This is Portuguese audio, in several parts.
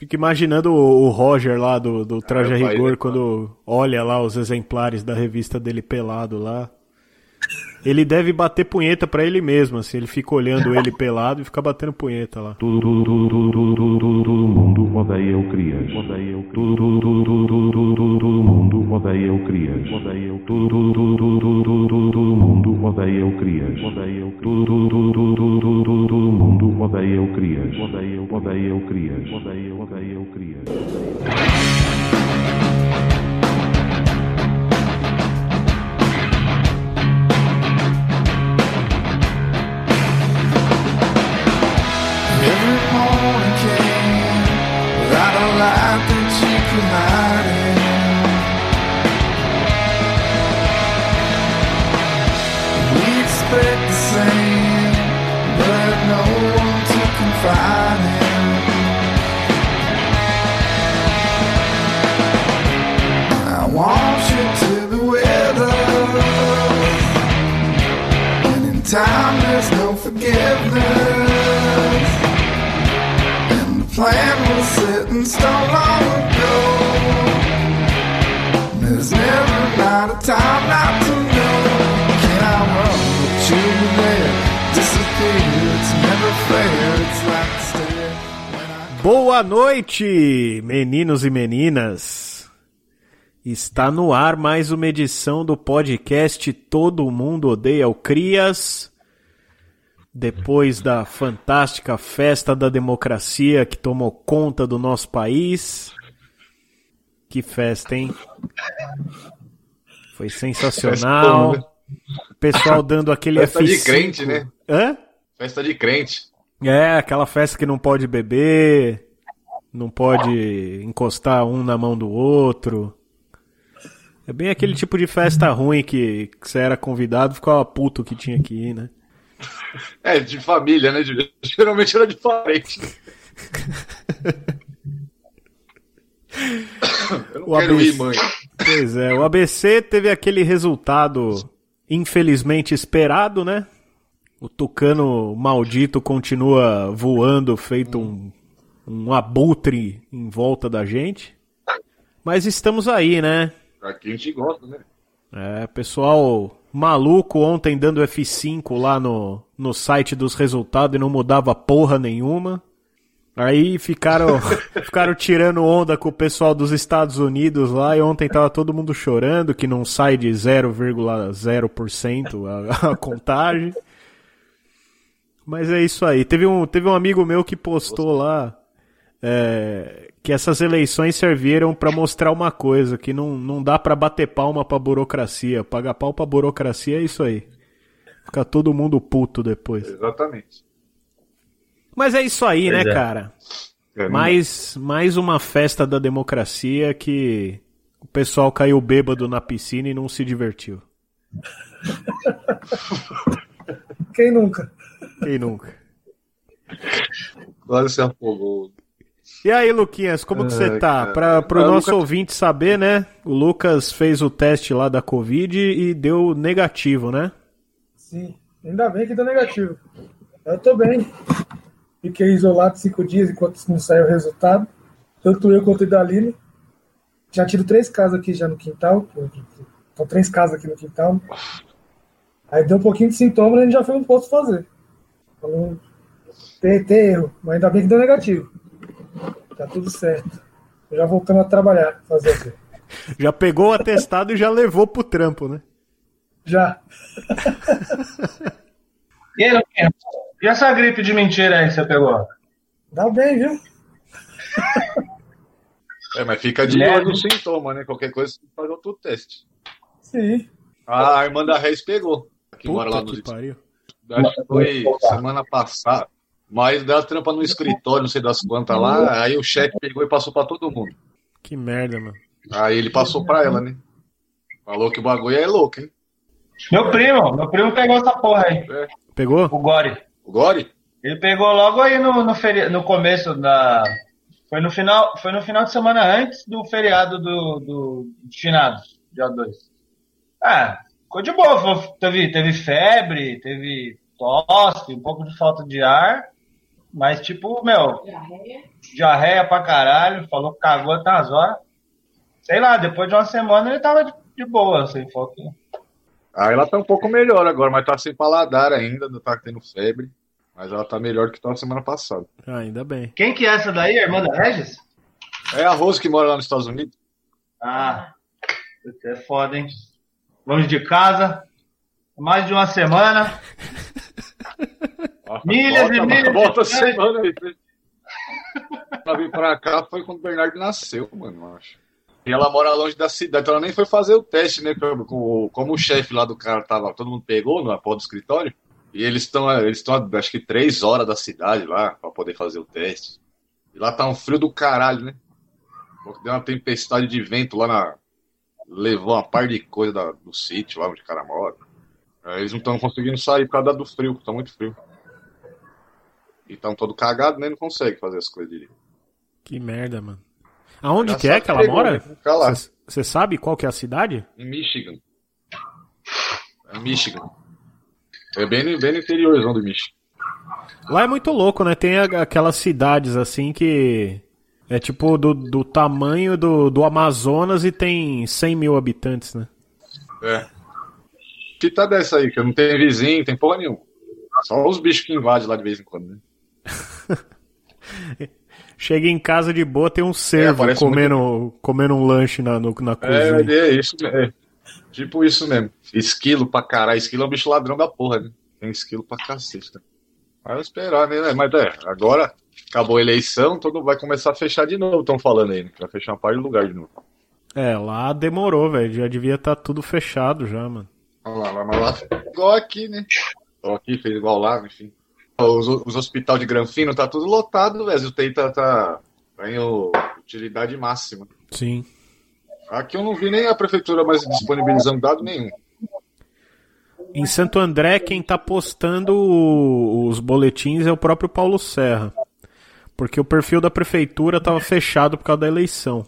Fico imaginando o, Roger lá do, do Traje a Rigor quando olha lá os exemplares da revista dele pelado lá. Ele deve bater punheta pra ele mesmo, assim. Ele fica olhando ele pelado e fica batendo punheta lá. Tudo, tudo, tudo, tudo, tudo, tudo, todo mundo odeia o Crias. Odeia o tudo, tudo, tudo, tudo, tudo, tudo, todo mundo odeia o Crias. Odeia o tudo, tudo, tudo, tudo, tudo, tudo, tudo, todo mundo odeia o Crias. Odeia o tudo, tudo, tudo, tudo, tudo, tudo, tudo, todo mundo odeia o Crias. Odeia o odeia o Crias. Odeia o odeia o Crias. Every morning came without a light that you could hide Boa noite, meninos e meninas. Está no ar mais uma edição do podcast Todo Mundo Odeia o Crias. Depois da fantástica festa da democracia que tomou conta do nosso país. Que festa, hein? Foi sensacional. O pessoal dando aquele Festa de F5. crente, né? Hã? Festa de crente. É, aquela festa que não pode beber, não pode encostar um na mão do outro. É bem aquele tipo de festa ruim que, que você era convidado e ficava puto que tinha que ir, né? É, de família, né? Geralmente era de parente. Eu não O quero ABC. ir, mãe. Pois é, o ABC teve aquele resultado infelizmente esperado, né? O tucano maldito continua voando feito um, um abutre em volta da gente. Mas estamos aí, né? Pra quem te gosta, né? É, pessoal maluco ontem dando F5 lá no, no site dos resultados e não mudava porra nenhuma. Aí ficaram, ficaram tirando onda com o pessoal dos Estados Unidos lá e ontem tava todo mundo chorando que não sai de 0,0% a, a contagem. Mas é isso aí. Teve um, teve um amigo meu que postou lá é, que essas eleições serviram para mostrar uma coisa, que não, não dá para bater palma pra burocracia. Pagar pau pra burocracia é isso aí. Fica todo mundo puto depois. Exatamente. Mas é isso aí, né, Pois é. cara? É, Mais, mais uma festa da democracia que o pessoal caiu bêbado na piscina e não se divertiu. Quem nunca? Quem nunca? Quase se afogou. E aí, Luquinhas, como que você Ai, tá? Pra, pro Ah, o nosso Lucas- ouvinte saber, né? O Lucas fez o teste lá da Covid e deu negativo, né? Sim. Ainda bem que deu negativo. Eu tô bem. Fiquei isolado cinco dias enquanto não saiu o resultado. Tanto eu quanto o Daline. Já tiro três casas aqui já no quintal. Estão três casas aqui no quintal. Aí deu um pouquinho de sintoma e a gente já foi no posto fazer. Pra não ter, ter erro. Mas ainda bem que deu negativo. Tá tudo certo. Já voltamos a trabalhar. Fazer o quê? Já pegou o atestado e já levou pro trampo, né? Já. E aí, Luquinhas? E essa gripe de mentira aí que você pegou? Dá bem, viu? É, mas fica de olho no sintoma, né? Qualquer coisa você faz outro teste. Sim. A irmã da Reis pegou. Que mora lá Puta nos que pariu. Acho que foi semana passada. Mas dela trampa no escritório, não sei das quantas lá. Aí o chefe pegou e passou pra todo mundo. Que merda, mano. Aí ele passou pra ela, né? Falou que o bagulho é louco, hein? Meu primo, meu primo pegou essa porra aí, Pegou? o Gori. O Gore? Ele pegou logo aí no, no, feri... no começo da. Foi no, final, foi no final de semana antes do feriado do, do de finados, dia 2. Ah, ficou de boa. Teve, teve febre, teve tosse, um pouco de falta de ar. Mas, tipo, meu, diarreia pra caralho, falou que cagou até umas horas. Sei lá, depois de uma semana ele tava de, de boa, assim, falou que. Ah, ela tá um pouco melhor agora, mas tá sem paladar ainda, não tá tendo febre. Mas ela tá melhor do que tava semana passada. Ah, ainda bem. Quem que é essa daí, a irmã da Regis? É a Rose que mora lá nos Estados Unidos. Ah, isso é foda, hein? Longe de casa, mais de uma semana. Milhas volta, e milhas Volta de semana aí. Ela veio pra cá foi quando o Bernardo nasceu, mano, eu acho. E ela mora longe da cidade, então ela nem foi fazer o teste, né? Como, como- o chefe lá do cara tava, todo mundo pegou na porta do escritório. E eles estão, eles estão, acho que três horas da cidade lá pra poder fazer o teste. E lá tá um frio do caralho, né? Deu uma tempestade de vento lá na. Levou uma par de coisa da- do sítio lá onde o cara mora. Aí eles não estão conseguindo sair por causa do frio, tá muito frio. E estão todo cagado, né? Não consegue fazer as coisas direito. Que merda, mano. Aonde que é que ela mora? né? Você sabe qual que é a cidade? Em Michigan. É Michigan. É bem, no- bem no interiorzão do Michigan. Lá é muito louco, né? Tem aquelas cidades assim que é tipo do, do tamanho do, do Amazonas e tem 100 mil habitantes, né? É. Que tá dessa aí, que não tem vizinho, tem porra nenhuma. Só os bichos que invadem lá de vez em quando, né? Chega em casa de boa, tem um cervo parece comendo, comendo um lanche na, no- na É, cozinha. é isso mesmo. É. Tipo isso mesmo. Esquilo pra caralho. Esquilo é um bicho ladrão da porra, né? Tem esquilo pra cacete. Né? Vai esperar, né? Mas é, agora acabou a eleição, todo vai começar a fechar de novo, estão falando aí, né? Vai fechar uma parte do lugar de novo. É, lá demorou, velho. Já devia estar tudo fechado já, mano. Olha lá, lá, lá fez igual aqui, né? Igual aqui, fez igual lá, enfim. Os, os hospitais de Granfino tá tudo lotado, velho. O TI tá, tá, tá utilidade máxima. Sim. Aqui eu não vi nem a prefeitura mais disponibilizando dado nenhum. Em Santo André, quem tá postando os boletins é o próprio Paulo Serra. Porque o perfil da prefeitura tava fechado por causa da eleição.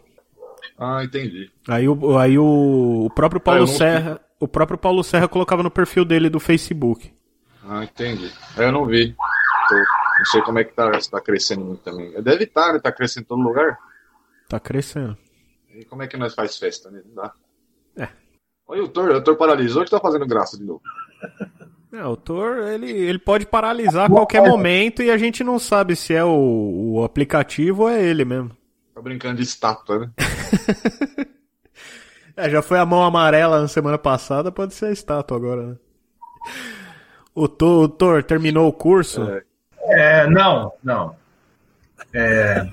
Ah, entendi. Aí o, aí o, o próprio Paulo Ah, eu não- Serra, o próprio Paulo Serra colocava no perfil dele do Facebook. Ah, entendi. Eu não vi. Não sei como é que tá, se tá crescendo muito também. Deve estar, né? Tá crescendo em todo lugar. Tá crescendo. E como é que nós faz festa, né? Não dá. É. Olha o Thor, o Thor paralisou que tá fazendo graça de novo. É, o Thor, ele, ele pode paralisar a qualquer momento e a gente não sabe se é o, o aplicativo ou é ele mesmo. Tá brincando de estátua, né? É, já foi a mão amarela na semana passada, pode ser a estátua agora, né? O Thor terminou o curso? É. É, não, não. É,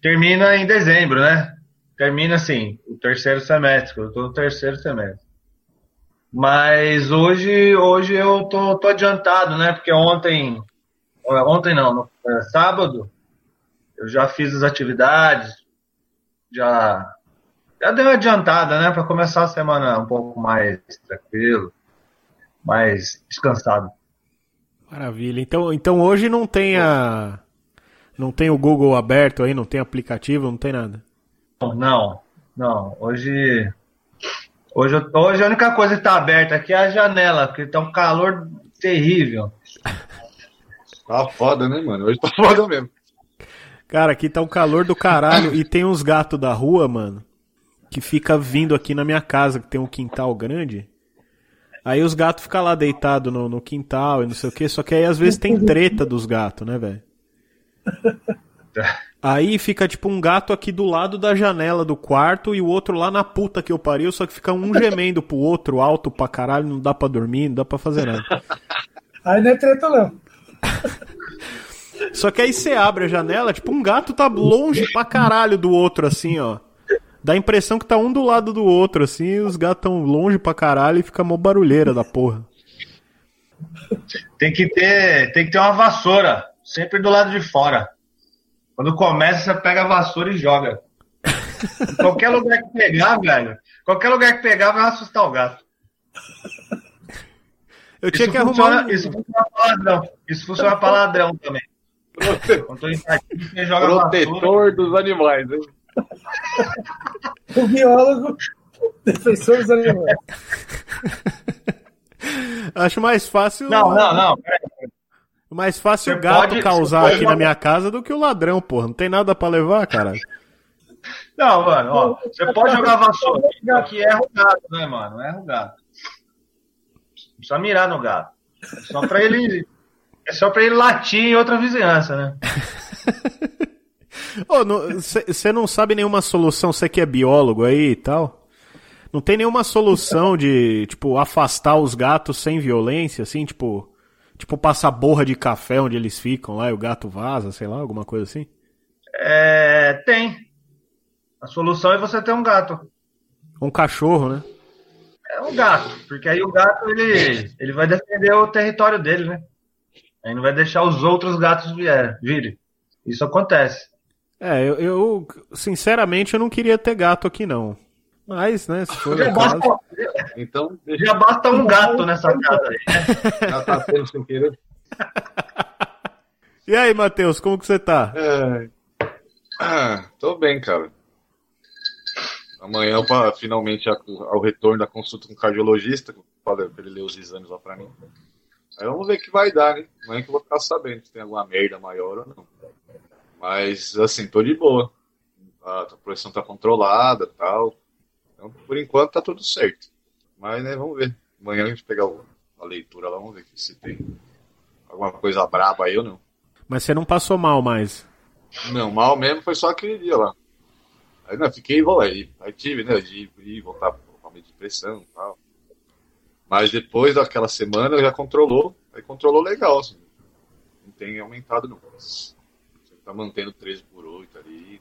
termina em dezembro, né? Termina assim, o terceiro semestre. Eu tô no terceiro semestre. Mas hoje, hoje eu tô, tô adiantado, né? Porque ontem, ontem não, no, é, sábado, eu já fiz as atividades, já, já deu uma adiantada, né? Para começar a semana um pouco mais tranquilo, mais descansado. Maravilha. Então, então hoje não tem a. Não tem o Google aberto aí, não tem aplicativo, não tem nada. Não, não. Hoje, hoje, hoje a única coisa que está aberta aqui é a janela, porque tá um calor terrível. Tá foda, né, mano? Hoje tá foda mesmo. Cara, aqui tá um calor do caralho e tem uns gatos da rua, mano, que fica vindo aqui na minha casa, que tem um quintal grande. Aí os gatos ficam lá deitados no, no quintal e não sei o que, só que aí às vezes tem treta dos gatos, né, velho? Aí fica tipo um gato aqui do lado da janela do quarto e o outro lá na puta que eu pariu, só que fica um gemendo pro outro, alto pra caralho, não dá pra dormir, não dá pra fazer nada. Aí não é treta, não. Só que aí você abre a janela, tipo, um gato tá longe pra caralho do outro, assim, ó. Dá a impressão que tá um do lado do outro, assim, e os gatos tão longe pra caralho e fica mó barulheira da porra. Tem que ter, tem que ter uma vassoura, sempre do lado de fora. Quando começa, você pega a vassoura e joga. Qualquer lugar que pegar, velho, qualquer lugar que pegar vai assustar o gato. Eu tinha Isso que arrumar. funciona, um- isso funciona pra ladrão. Isso funciona pra ladrão também. Quando tô invadindo, você joga a vassoura. Protetor dos animais, hein? O biólogo, defensor dos animais. Acho mais fácil. Não, não, não. Mais fácil Você o gato pode- causar pode aqui na minha casa do que o ladrão, porra. Não tem nada pra levar, caralho. Não, mano, ó, você pode jogar vassoura. Aqui erra o gato, né, mano? Erra o gato. Não precisa mirar no gato. É só pra ele. É só pra ele latir em outra vizinhança, né? Você não sabe nenhuma solução, você que é biólogo aí e tal? Não tem nenhuma solução de, tipo, afastar os gatos sem violência, assim, tipo, tipo passar borra de café onde eles ficam lá e o gato vaza, sei lá, alguma coisa assim? É, tem. A solução é você ter um gato. Um cachorro, né? É um gato, porque aí o gato ele, ele vai defender o território dele, né? Aí não vai deixar os outros gatos vier, virem. Isso acontece. É, eu, eu, sinceramente eu não queria ter gato aqui não. Mas, né, se for Já o caso... basta, Então, já basta um gato nessa casa aí. né? já tá tendo sem querer. E aí, Matheus, como que você tá? É... Ah, tô bem, cara. Amanhã, pra, finalmente, ao retorno da consulta com o cardiologista, para ele ler os exames lá pra mim. Aí vamos ver o que vai dar, né? Amanhã que eu vou ficar sabendo se tem alguma merda maior ou não. Mas, assim, tô de boa. A, a pressão tá controlada e tal. Então, por enquanto, tá tudo certo. Mas, né, vamos ver. Amanhã a gente pegar o- a leitura lá, vamos ver se tem alguma coisa braba aí ou não. Mas você não passou mal mais. Não, mal mesmo foi só aquele dia lá. Aí não, fiquei igual aí. Aí tive, né, de ir voltar pra meio de pressão e tal. Mas depois daquela semana já controlou. Aí controlou legal, assim. Não tem aumentado não. Tá mantendo 13 por 8 ali.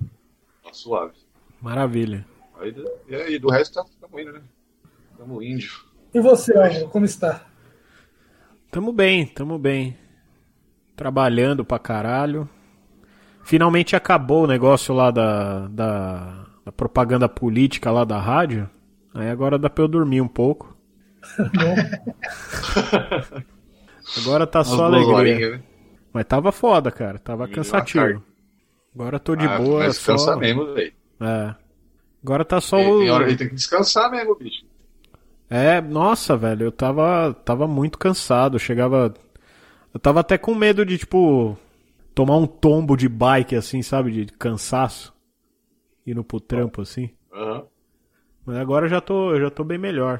Tá suave. Maravilha. Aí, e aí do resto tá, tamo indo, né? Tamo índio. E você, Álvaro, como está? Tamo bem, tamo bem. Trabalhando pra caralho. Finalmente acabou o negócio lá da, da, da propaganda política lá da rádio. Aí agora dá pra eu dormir um pouco. Agora tá só alegria. horinhas, né? Mas tava foda, cara. Tava cansativo. Agora tô de Ah, boa. Mas só... cansa mesmo, velho. É. Agora tá só Tem, o. tem hora que tem que descansar mesmo, bicho. É, nossa, velho, eu tava, tava muito cansado. Chegava. Eu tava até com medo de, tipo, tomar um tombo de bike, assim, sabe? De cansaço. Indo pro trampo, assim. Aham. Mas agora eu já tô, eu já tô bem melhor.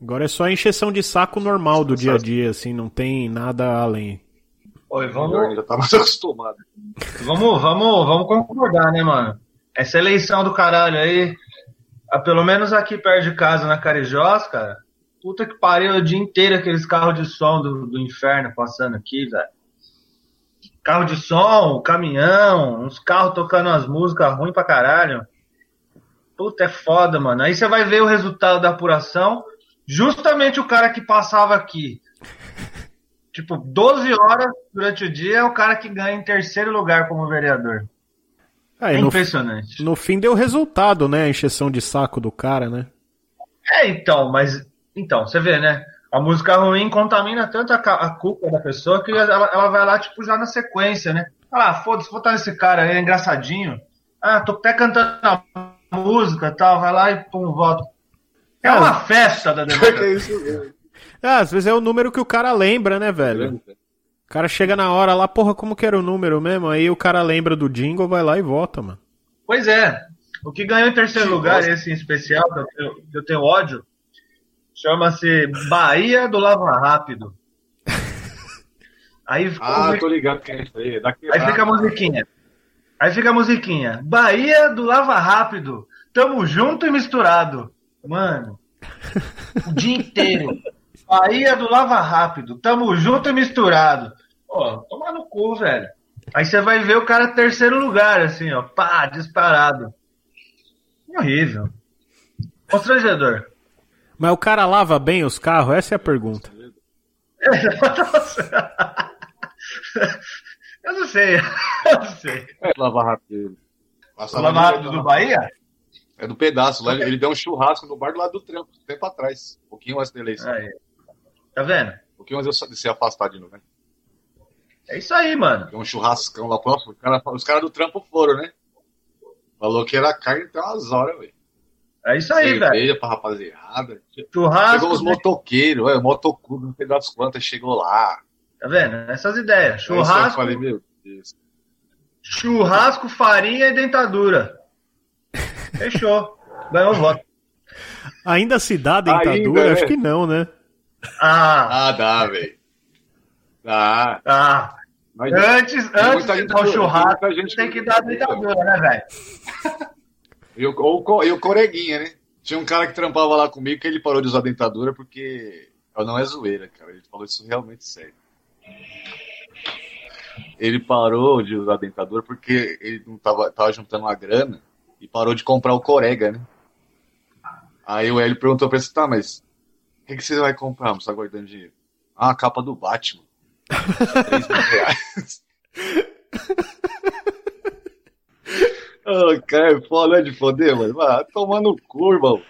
Agora é só a encheção de saco normal do dia a dia, assim, não tem nada além. Oi, vamos, Já tá mais acostumado. vamos, vamos, vamos concordar, né, mano? Essa eleição do caralho aí, pelo menos aqui perto de casa, na Carijós, cara, puta que pariu o dia inteiro aqueles carros de som do, do inferno passando aqui, velho. Carro de som, caminhão, uns carros tocando umas músicas ruins pra caralho. Puta, é foda, mano. Aí você vai ver o resultado da apuração, justamente o cara que passava aqui. Tipo, 12 horas durante o dia é o cara que ganha em terceiro lugar como vereador. Aí É no, impressionante. no fim deu resultado, né? A encheção de saco do cara, né? É, então, mas. Então, você vê, né? A música ruim contamina tanto a, a culpa da pessoa que ela, ela vai lá, tipo, já na sequência, né? Ah, foda-se, vou botar esse cara aí, é engraçadinho. Ah, tô até cantando a música e tal, vai lá e pum, voto. É Ah, uma festa da democracia. Ah, às vezes é o número que o cara lembra, né, velho? O cara chega na hora lá, porra, como que era o número mesmo? Aí o cara lembra do jingle, vai lá e vota, mano. Pois é. O que ganhou em terceiro Que lugar, bosta. esse em especial, que eu tenho, que eu tenho ódio, chama-se Bahia do Lava Rápido. Aí, Ah, tô ligado que é isso aí. Daqui aí fica a musiquinha. Aí fica a musiquinha. Bahia do Lava Rápido. Tamo junto e misturado. Mano, o dia inteiro. Bahia do Lava Rápido. Tamo junto e misturado. Pô, toma no cu, velho. Aí você vai ver o cara terceiro lugar, assim, ó. Pá, disparado. Horrível. Constrangedor. Mas o cara lava bem os carros? Essa é a pergunta. Eu não sei. Eu não sei. É, Lava Rápido. O Passava Lava Rápido do Bahia? É do pedaço. Lá, ele deu um churrasco no bar do lado do trampo, tempo atrás. Um pouquinho antes da eleição. Aí. Tá vendo? Um pouquinho antes de eu ser afastado de novo, né? É isso aí, mano. Deu um churrascão lá próximo. Os caras os cara do trampo foram, né? Falou que era carne até umas horas, velho. É isso aí, velho. Cerveja pra rapaziada. Churrasco. Chegou uns né? motoqueiros, é, motoclube, não sei das quantas, chegou lá. Tá vendo? Essas ideias. Eu Churrasco, falei, meu Deus. churrasco, farinha e dentadura. Fechou. Ganhou o voto. Ainda se dá Ainda, dentadura? né? Acho que não, né? Ah, Ah, dá, velho. Dá. ah. Mas Antes, tem antes muita de dar o churrasco, muita gente tem que- dar a dentadura, né, velho? E o, ou e o coreguinha, né? Tinha um cara que trampava lá comigo que ele parou de usar dentadura porque. Não é zoeira, cara. Ele falou isso realmente sério. Ele parou de usar dentadura porque ele não tava, tava juntando uma grana e parou de comprar o corega, né? Aí o Hélio perguntou pra ele, tá, mas que, que você vai comprar? Você tá guardando dinheiro? Ah, a capa do Batman. 3 mil reais. Ah, cara, é foda né, de foder, mano. Vai tomar no cu, irmão.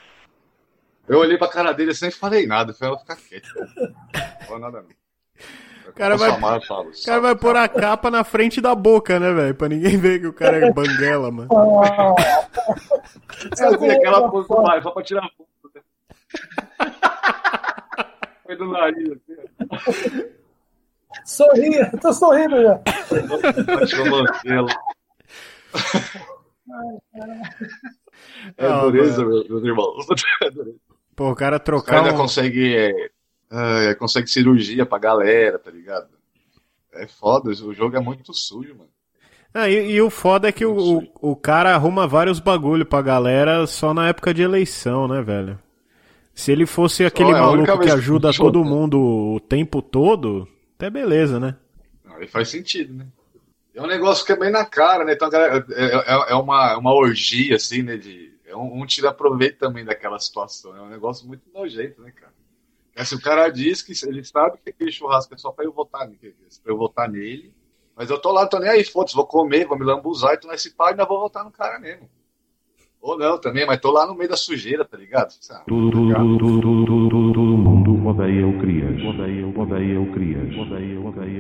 Eu olhei pra cara dele assim e falei nada. Falei, ela ficar quieto. Não falei nada, não. O cara vai- falo, O cara vai pôr a capa na frente da boca, né, velho? Pra ninguém ver que o cara é banguela, mano. Ah, aquela Mario, só pra tirar foto. Foi do nariz, assim. sorria, tô sorrindo já. É dureza, meu- meus irmãos. É dureza. Pô, o cara O cara trocar ainda um... consegue, é, é, consegue cirurgia pra galera, tá ligado? É foda, o jogo é muito sujo, mano. Ah, e, e o foda é que o, o, o cara arruma vários bagulho pra galera só na época de eleição, né, velho? Se ele fosse aquele é maluco que que ajuda funciona. todo mundo o tempo todo, até beleza, né? Aí faz sentido, né? É um negócio que é bem na cara, né? Então, galera, é, é, é uma, é uma orgia, assim, né? De, é um, um tira proveito também daquela situação. É um negócio muito nojento, né, cara? Porque, assim, o cara diz que ele sabe que aquele churrasco é só pra eu votar, nele, pra eu votar nele. Mas eu tô lá, tô nem aí, foda-se, vou comer, vou me lambuzar, então nesse pau ainda vou votar no cara mesmo. Ou não também, mas tô lá no meio da sujeira, tá ligado? Ah, Tudo, tudo, tudo, tudo, tudo, tudo, tudo, todo mundo odeia o Crias. Odeia, odeia o Crias. Odeia. Odeia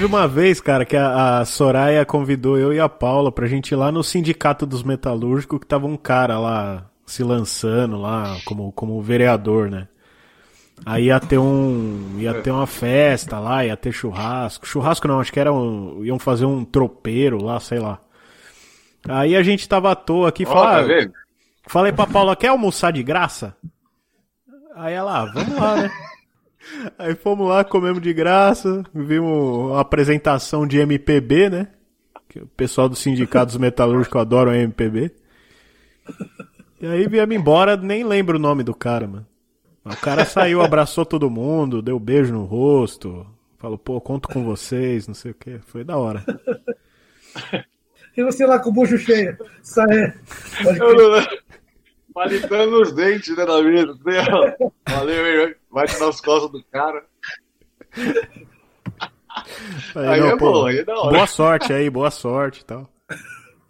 Teve uma vez, cara, que a, a Soraya convidou eu e a Paula pra gente ir lá no Sindicato dos Metalúrgicos, que tava um cara lá se lançando lá como, como vereador, né? Aí ia ter um. ia ter uma festa lá, ia ter churrasco. Churrasco não, acho que era um. iam fazer um tropeiro lá, sei lá. Aí a gente tava à toa aqui e falou, tá "Ah? Falei pra Paula, quer almoçar de graça? Aí ela, ah, vamos lá, né? Aí fomos lá, comemos de graça, vimos a apresentação de MPB, né? Que o pessoal dos sindicatos metalúrgicos adoram MPB. E aí viemos embora, nem lembro o nome do cara, mano. O cara saiu, abraçou todo mundo, deu beijo no rosto, falou, pô, conto com vocês, não sei o que. Foi da hora. E você lá com o bucho cheio. Sai. Pode Eu não- Palitando os dentes, né, ó. Valeu, hein? Bate nas costas do cara. Aí é bom, aí é da hora. Boa sorte aí, boa sorte e tal.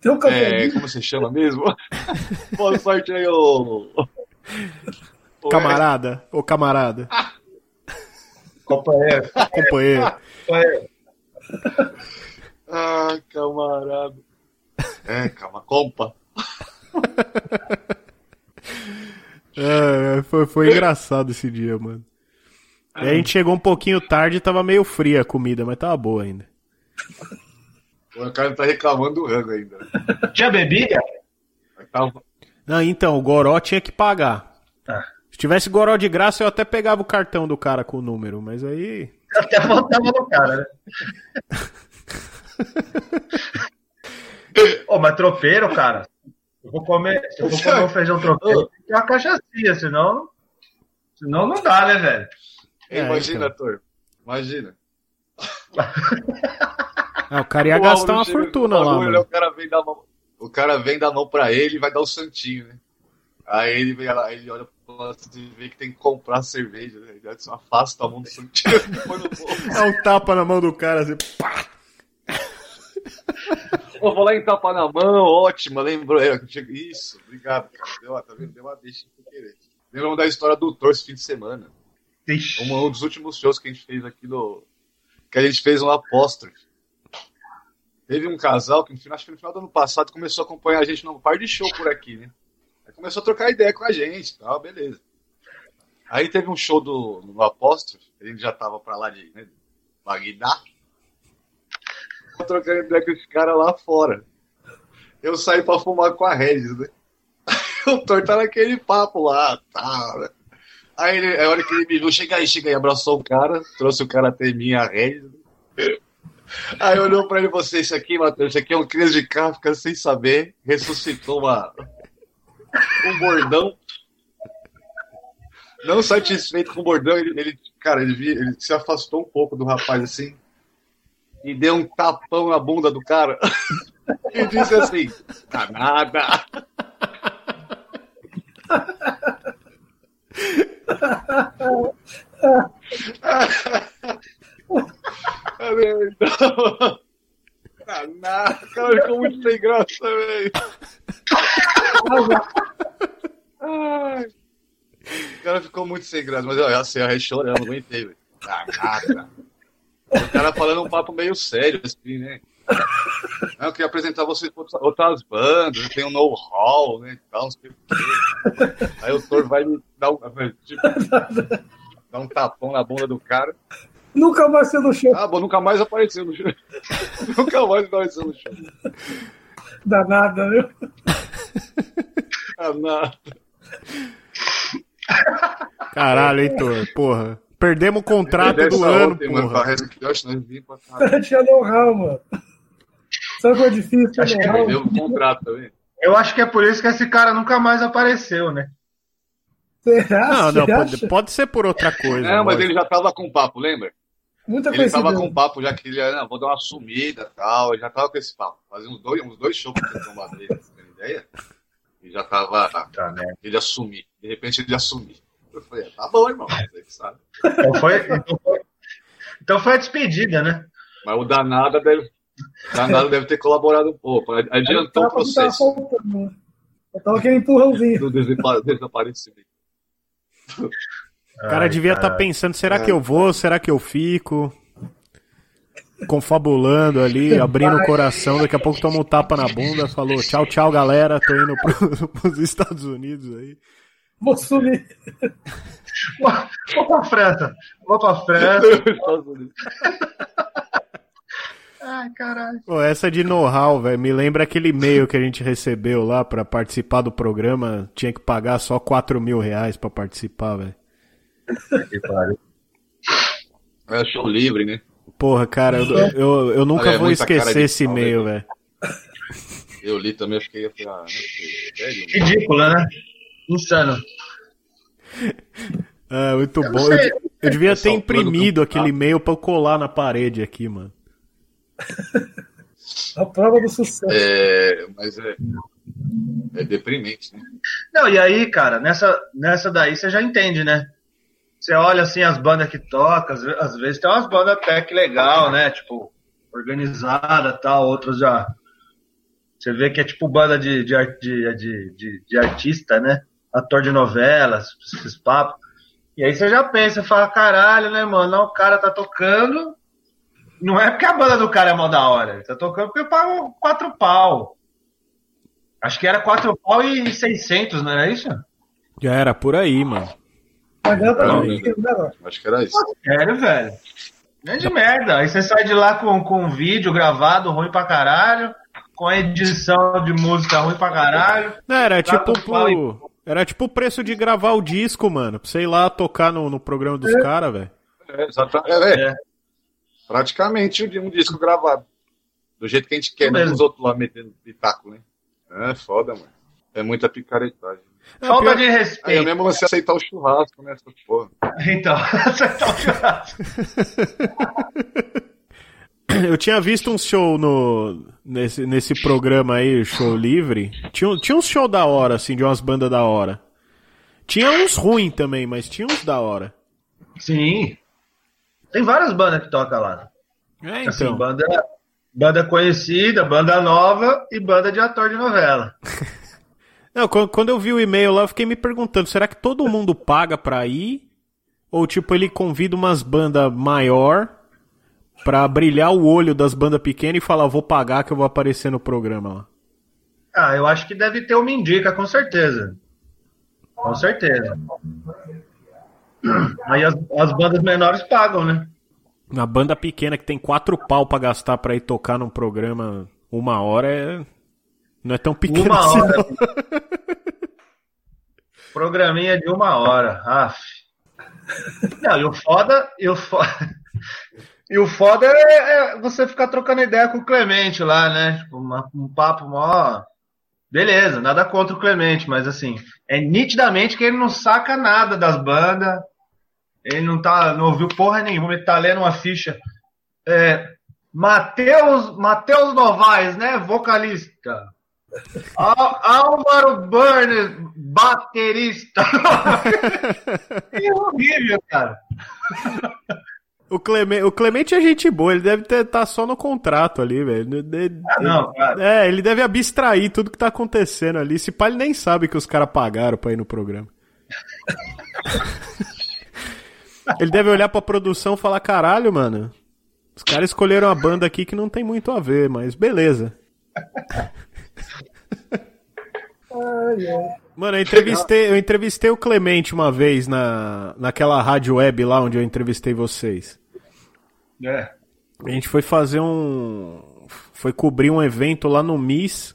Tem um É, campeonato. como se chama mesmo? Boa sorte aí, ô. ô Camarada, ô camarada, Companheiro. companheiro. companheiro. Ah, camarada. É, calma, compa. Foi, foi engraçado esse dia, mano. E a gente chegou um pouquinho tarde e tava meio fria a comida, mas tava boa ainda. O cara tá reclamando do rango ainda. Tinha bebida? Tava- Não, então, o Goró tinha que pagar. Ah. Se tivesse goró de graça, eu até pegava o cartão do cara com o número, mas aí. Até voltava no cara, né? Ô, mas tropeiro, cara. Eu vou comer, se eu vou comer um feijão tropeiro, tem que ter uma cachaçinha, senão. Senão não dá, né, velho? É, Imagina, então. ator. Imagina. Ah, o cara ia O gastar uma chega fortuna o lá. O cara vem dar mão, o cara vem dar mão pra ele e vai dar o santinho, né? Aí ele vem lá, ele olha pra você e vê que tem que comprar cerveja, né? Ele assim, afasta a mão do santinho e põe no bolso. Dá um tapa na mão do cara, assim, pá! Eu vou lá em tapa na mão, ótimo, lembrou. Isso, obrigado, cara. Deu, uma- tá vendo? Deu uma deixa sem querer. Lembramos da história do Thor esse fim de semana. Ixi. Um, um dos últimos shows que a gente fez aqui no. Que a gente fez um apóstrofe. Teve um casal que no final, acho que no final do ano passado começou a acompanhar a gente num par de show por aqui, né? Aí começou a trocar ideia com a gente, tal, beleza. Aí teve um show do, no apóstrofe, a gente já tava pra lá de né, Bagdá. Trocando ideia com esse cara lá fora. Eu saí pra fumar com a Regis, né? O Thor tá naquele papo lá, tá, né? Aí ele, a hora que ele me viu, chega aí, chega aí, abraçou o cara, trouxe o cara até mim, a Regis. Aí olhou pra ele e isso aqui, Matheus, isso aqui é um crise de Kafka sem saber, ressuscitou uma, um bordão. Não satisfeito com o bordão, ele, ele- cara, ele, ele se afastou um pouco do rapaz assim e deu um tapão na bunda do cara e disse assim, tá nada. Então, tá cara ficou muito sem graça, velho. O cara ficou muito sem graça, mas eu assim, eu chorando, aguentei, velho. Tá nada. O cara falando um papo meio sério, assim, né? Não, eu queria apresentar vocês para outras bandas, tem um know-how, né? Tal, não sei o quê. Aí o Thor vai me dar um, tipo, dar um tapão na bunda do cara. Nunca mais ser no show Ah, bom, nunca mais apareceu no show. nunca mais apareceu no show. danada, viu? Ah, nada. Caralho, Heitor, porra. Perdemos o contrato do ano, ontem, mano, porra. parece que eu acho que nós vimos pra O caralho. cara tinha know-how, mano. Sabe o que é difícil? Acho que know-how. Deu um contrato também. Eu acho que é por isso que esse cara nunca mais apareceu, né? Será? Não, não, pode, pode ser por outra coisa. Não, mas ele já tava com papo, lembra? Muita Ele tava com papo já que ele ia, não, vou dar uma sumida e tal. Ele já tava com esse papo. Fazia uns dois, uns dois shows pra ter uma dele, você tem ideia? E já tava. Tá, né? Ele ia sumir. De repente ele ia sumir. Eu falei, ah, tá bom, irmão. Sabe. Então foi, então foi, então foi a despedida, né? Mas o danado deve. o Danado deve ter colaborado um pouco. Adiantou o processo né? Eu tava aquele empurrãozinho. do desaparecimento. O cara devia estar pensando, será que eu vou? Será que eu fico? Confabulando ali, abrindo o coração, daqui a pouco toma um tapa na bunda, falou tchau, tchau, galera, tô indo pro, pros Estados Unidos aí. Vou sumir. Vou, pra França. Vou pra França. Ai, caralho. Pô, essa de know-how, velho, me lembra aquele e-mail que a gente recebeu lá pra participar do programa, tinha que pagar só 4 mil reais pra participar, velho. Que pariu. É show livre, né? Porra, cara, eu, eu, eu nunca Olha, é vou esquecer esse pau, e-mail, né? velho. Eu li também, ah, não sei, sério? Ridícula, né? Insano. Ah, muito Eu bom. Eu, eu devia ter imprimido todo aquele e-mail pra eu colar na parede aqui, mano. A prova do sucesso. É, mas é. É deprimente, né? Não, e aí, cara, nessa, nessa daí você já entende, né? Você olha assim as bandas que tocam, às às vezes tem umas bandas até que legal, né? Tipo, organizada tal, outras já. Você vê que é tipo banda de, de, de, de, de, de artista, né? Ator de novelas, esses papos. E aí você já pensa, fala, caralho, né, mano? Não, o cara tá tocando. Não é porque a banda do cara é mó da hora. Ele tá tocando porque eu pago quatro pau. Acho que era quatro pau e 600, não era isso? Já era por aí, mano. Não, mim, né? Acho que era isso. Sério, velho. Grande merda. Aí você sai de lá com, com um vídeo gravado ruim pra caralho, com a edição de música ruim pra caralho. Não, era tipo pro, Era tipo o preço de gravar o disco, mano. Pra você ir lá tocar no, no programa dos caras, velho. É, exata- é, é. É. Praticamente um disco gravado. Do jeito que a gente quer, mesmo. os outros lá metendo pitaco, né? É foda, mano. É muita picaretagem. É, Falta pior- de Aí é respeito. mesmo você aceitar o churrasco, né? Essa porra. Então, acertar o churrasco. Eu tinha visto um show no, nesse, nesse programa aí, show livre. Tinha, um- tinha uns show da hora, assim, de umas bandas da hora. Tinha uns ruins também, mas tinha uns da hora. Sim. Tem várias bandas que tocam lá. É, Assim, então. banda, banda conhecida, banda nova e banda de ator de novela. Não, quando, quando eu vi o e-mail lá, eu fiquei me perguntando, será que todo mundo paga pra ir? Ou, tipo, ele convida umas bandas maior pra brilhar o olho das bandas pequenas e falar, vou pagar que eu vou aparecer no programa lá. Ah, eu acho que deve ter uma indica, com certeza. Com certeza. Aí as, as bandas menores pagam, né? Uma banda pequena que tem quatro pau pra gastar pra ir tocar num programa uma hora é... Não é tão pequeno Uma assim, hora. Programinha de uma hora. Aff. Não, e o foda. E o foda, e o foda é, é você ficar trocando ideia com o Clemente lá, né? Tipo, uma- um papo mó. Beleza, nada contra o Clemente, mas assim, é nitidamente que ele não saca nada das bandas. Ele não tá. não ouviu porra nenhuma, ele tá lendo uma ficha. É, Matheus, Matheus Novaes, né? Vocalista. Á- Álvaro Burns, baterista. é horrível, cara. O Clemente, o Clemente é gente boa, ele deve estar tá só no contrato ali, velho. Ah, não, cara. É, ele deve abstrair tudo que tá acontecendo ali. Se pá, ele nem sabe que os caras pagaram pra ir no programa. ele deve olhar pra produção e falar: caralho, mano. Os caras escolheram a banda aqui que não tem muito a ver, mas beleza. Mano, eu entrevistei, eu entrevistei o Clemente uma vez na, naquela rádio web lá onde eu entrevistei vocês. É. A gente foi fazer um. Foi cobrir um evento lá no Miss.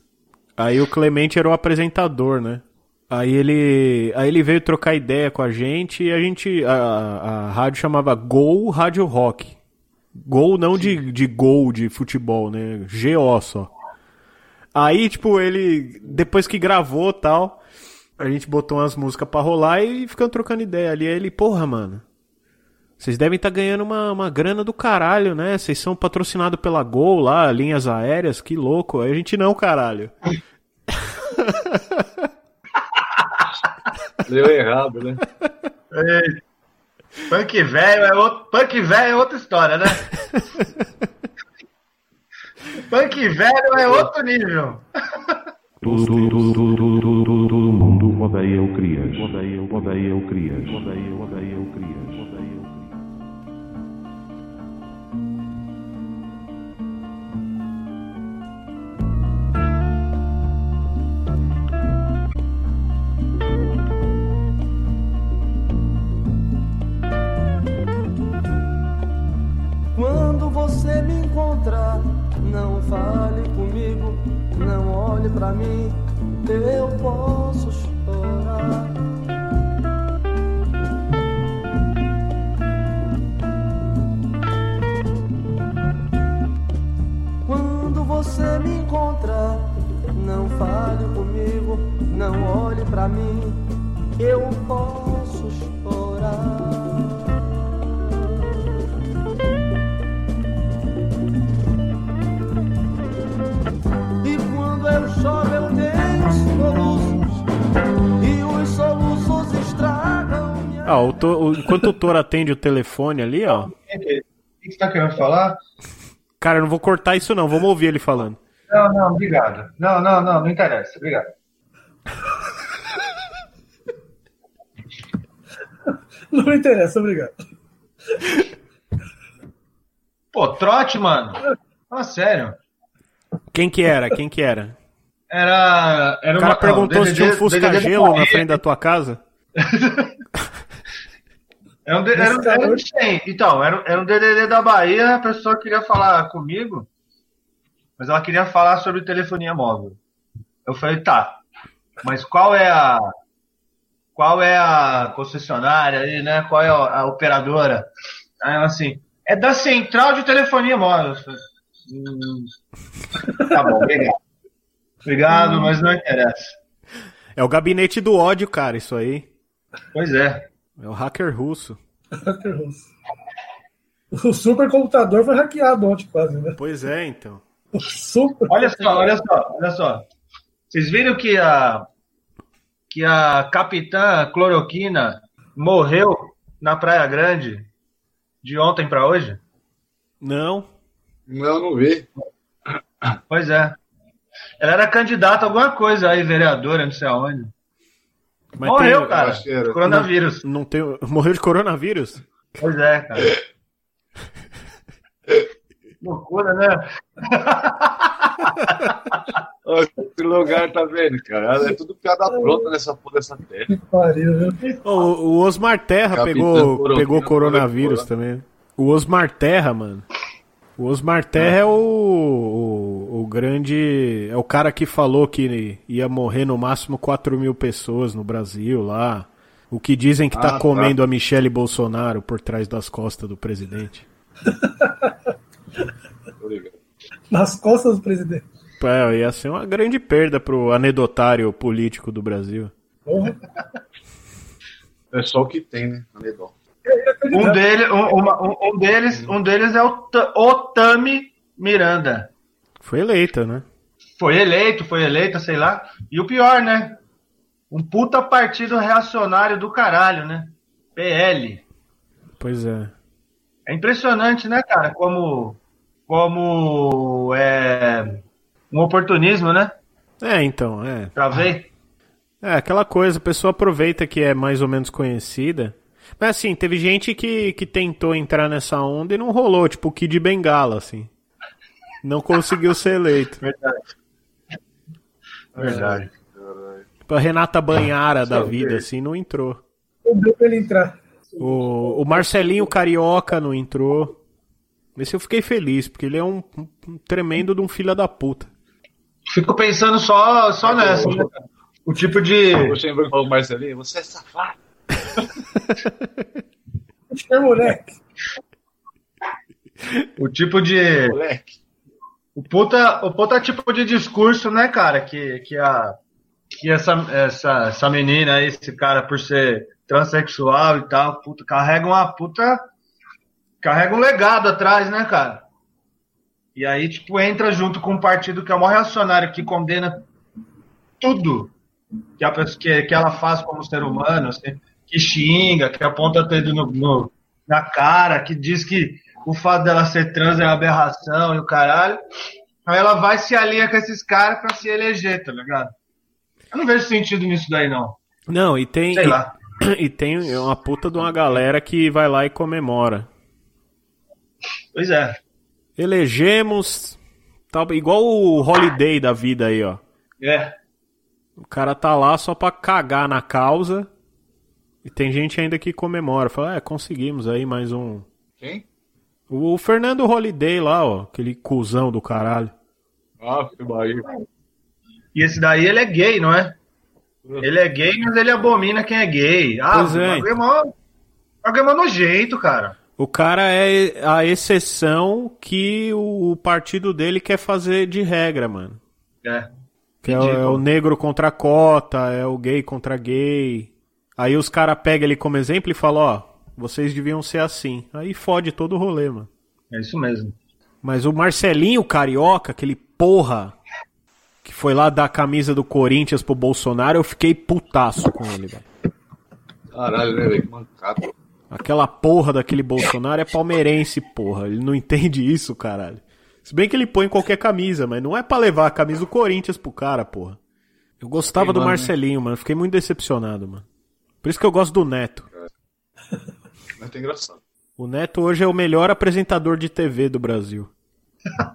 Aí o Clemente era o apresentador, né? Aí ele, aí ele veio trocar ideia com a gente e a gente. A, a rádio chamava Gol Rádio Rock. Gol não de, de gol de futebol, né? GO só. Aí, tipo, ele. Depois que gravou tal, a gente botou umas músicas pra rolar e ficamos trocando ideia ali. Aí ele, porra, mano. Vocês devem estar ganhando uma, uma grana do caralho, né? Vocês são patrocinados pela Gol lá, linhas aéreas, que louco. Aí a gente não, caralho. Deu errado, né? Ei, Punk velho é outro, punk velho é outra história, né? punk velho é outro nível. Todo, todo, todo, todo, todo, todo, todo mundo odeia o Crias. Odeia, odeia o Crias. Odeia, odeia Quando você me encontrar, não fale comigo, não olhe pra mim, eu posso chorar. Quando você me encontrar, não fale comigo, não olhe pra mim, eu posso Ah, o to- o- enquanto o Toro atende o telefone ali, ó. O que você tá querendo falar? Cara, eu não vou cortar isso não, vamos ouvir ele falando. Não, não, obrigado. Não, não, não, não interessa, obrigado. Não me interessa, obrigado. Pô, trote, mano. Fala sério. Quem que era? Quem que era? Era. era O cara uma, perguntou não, se tinha um Fusca Gelo na frente da tua casa. Era um, D- era, um- era um. Então, era, era um DDD da Bahia, a pessoa queria falar comigo, mas ela queria falar sobre telefonia móvel. Eu falei, tá, mas qual é a qual é a concessionária aí, né? Qual é a, a operadora? Aí ela assim, é da central de telefonia móvel. Eu falei, "Hum, tá bom, obrigado. Obrigado, mas não interessa. É o gabinete do ódio, cara, isso aí. Pois é. É o hacker russo. O supercomputador foi hackeado ontem quase, né? Pois é, então. O super. Olha só, olha só, olha só. Vocês viram que a que a capitã Cloroquina morreu na Praia Grande de ontem para hoje? Não. Não, não vi. Pois é. Ela era candidata a alguma coisa aí, vereadora, não sei aonde. Mas Morreu, tem- cara. que. Coronavírus. Não tem... Morreu de coronavírus? Pois é, cara. Loucura, né? Esse lugar, tá vendo, cara? É tudo piada pronta nessa porra dessa terra. Que pariu, viu? O, o Osmar Terra Capitã pegou, pegou coronavírus também. O Osmar Terra, mano. O Osmar Terra é o, o, o grande. É o cara que falou que ia morrer no máximo 4 mil pessoas no Brasil lá. O que dizem que tá Ah, tá. comendo a Michele Bolsonaro por trás das costas do presidente. Nas costas do presidente. É, ia ser uma grande perda pro anedotário político do Brasil. É só o que tem, né? Anedó. Um, dele, um, um- um deles, um deles é o Ta- Otami Miranda. Foi eleita, né? Foi eleito, foi eleita, sei lá. E o pior, né? Um puta partido reacionário do caralho, né? PL. Pois é. É impressionante, né, cara? Como, como é um oportunismo, né? É, então, é. Pra ver. É, aquela coisa, a pessoa aproveita que é mais ou menos conhecida. Mas assim, teve gente que, que tentou entrar nessa onda e não rolou, tipo o Kid Bengala, assim. Não conseguiu ser eleito. Verdade. Verdade. Tipo, a Renata Banhara da Só vida, que- assim, não entrou. Não deu pra ele entrar. O, o Marcelinho Carioca não entrou. Esse eu fiquei feliz, porque ele é um, um- tremendo de um filho da puta. Fico pensando só, só nessa, né? O tipo de. Marcelinho, você é safado. É moleque. O tipo de. Moleque. O puta, o puta tipo de discurso, né, cara? Que, que, a, que essa, essa, essa menina aí, esse cara, por ser transexual e tal, puta, carrega uma puta. Carrega um legado atrás, né, cara? E aí, tipo, entra junto com um partido que é o maior reacionário, que condena tudo que, a, que, que ela faz como ser humano, assim, que xinga, que aponta o dedo no, no- na cara, que diz que o fato dela ser trans é uma aberração e o caralho. Aí ela vai se alinha com esses caras pra se eleger, tá ligado? Eu não vejo sentido nisso daí, não. Não, e tem. Sei lá. E tem uma puta de uma galera que vai lá e comemora. Pois é. Elegemos. Tal, igual o Holiday da vida aí, ó. É. O cara tá lá só pra cagar na causa. E tem gente ainda que comemora. Fala, é, conseguimos aí mais um. Quem? O Fernando Holiday lá, ó. Aquele cuzão do caralho. Ah, que Bahia. E esse daí ele é gay, não é? Ele é gay, mas ele abomina quem é gay. Ah, Pois é. o bagulho é o é nojento, cara. O cara é a exceção que o partido dele quer fazer de regra, mano. É. Que é o, é o negro contra a cota, é o gay contra gay. Aí os caras pegam ele como exemplo e falam, ó, vocês deviam ser assim. Aí fode todo o rolê, mano. É isso mesmo. Mas o Marcelinho Carioca, aquele porra que foi lá dar a camisa do Corinthians pro Bolsonaro, eu fiquei putaço com ele, velho. Caralho, né, velho? Que mancado. Aquela porra daquele Bolsonaro é palmeirense, porra. Ele não entende isso, caralho. Se bem que ele põe qualquer camisa, mas não é pra levar a camisa do Corinthians pro cara, porra. Eu gostava do né? Marcelinho, mano. Fiquei muito decepcionado, mano. Por isso que eu gosto do Neto. Mas tá engraçado. O Neto hoje é o melhor apresentador de TV do Brasil.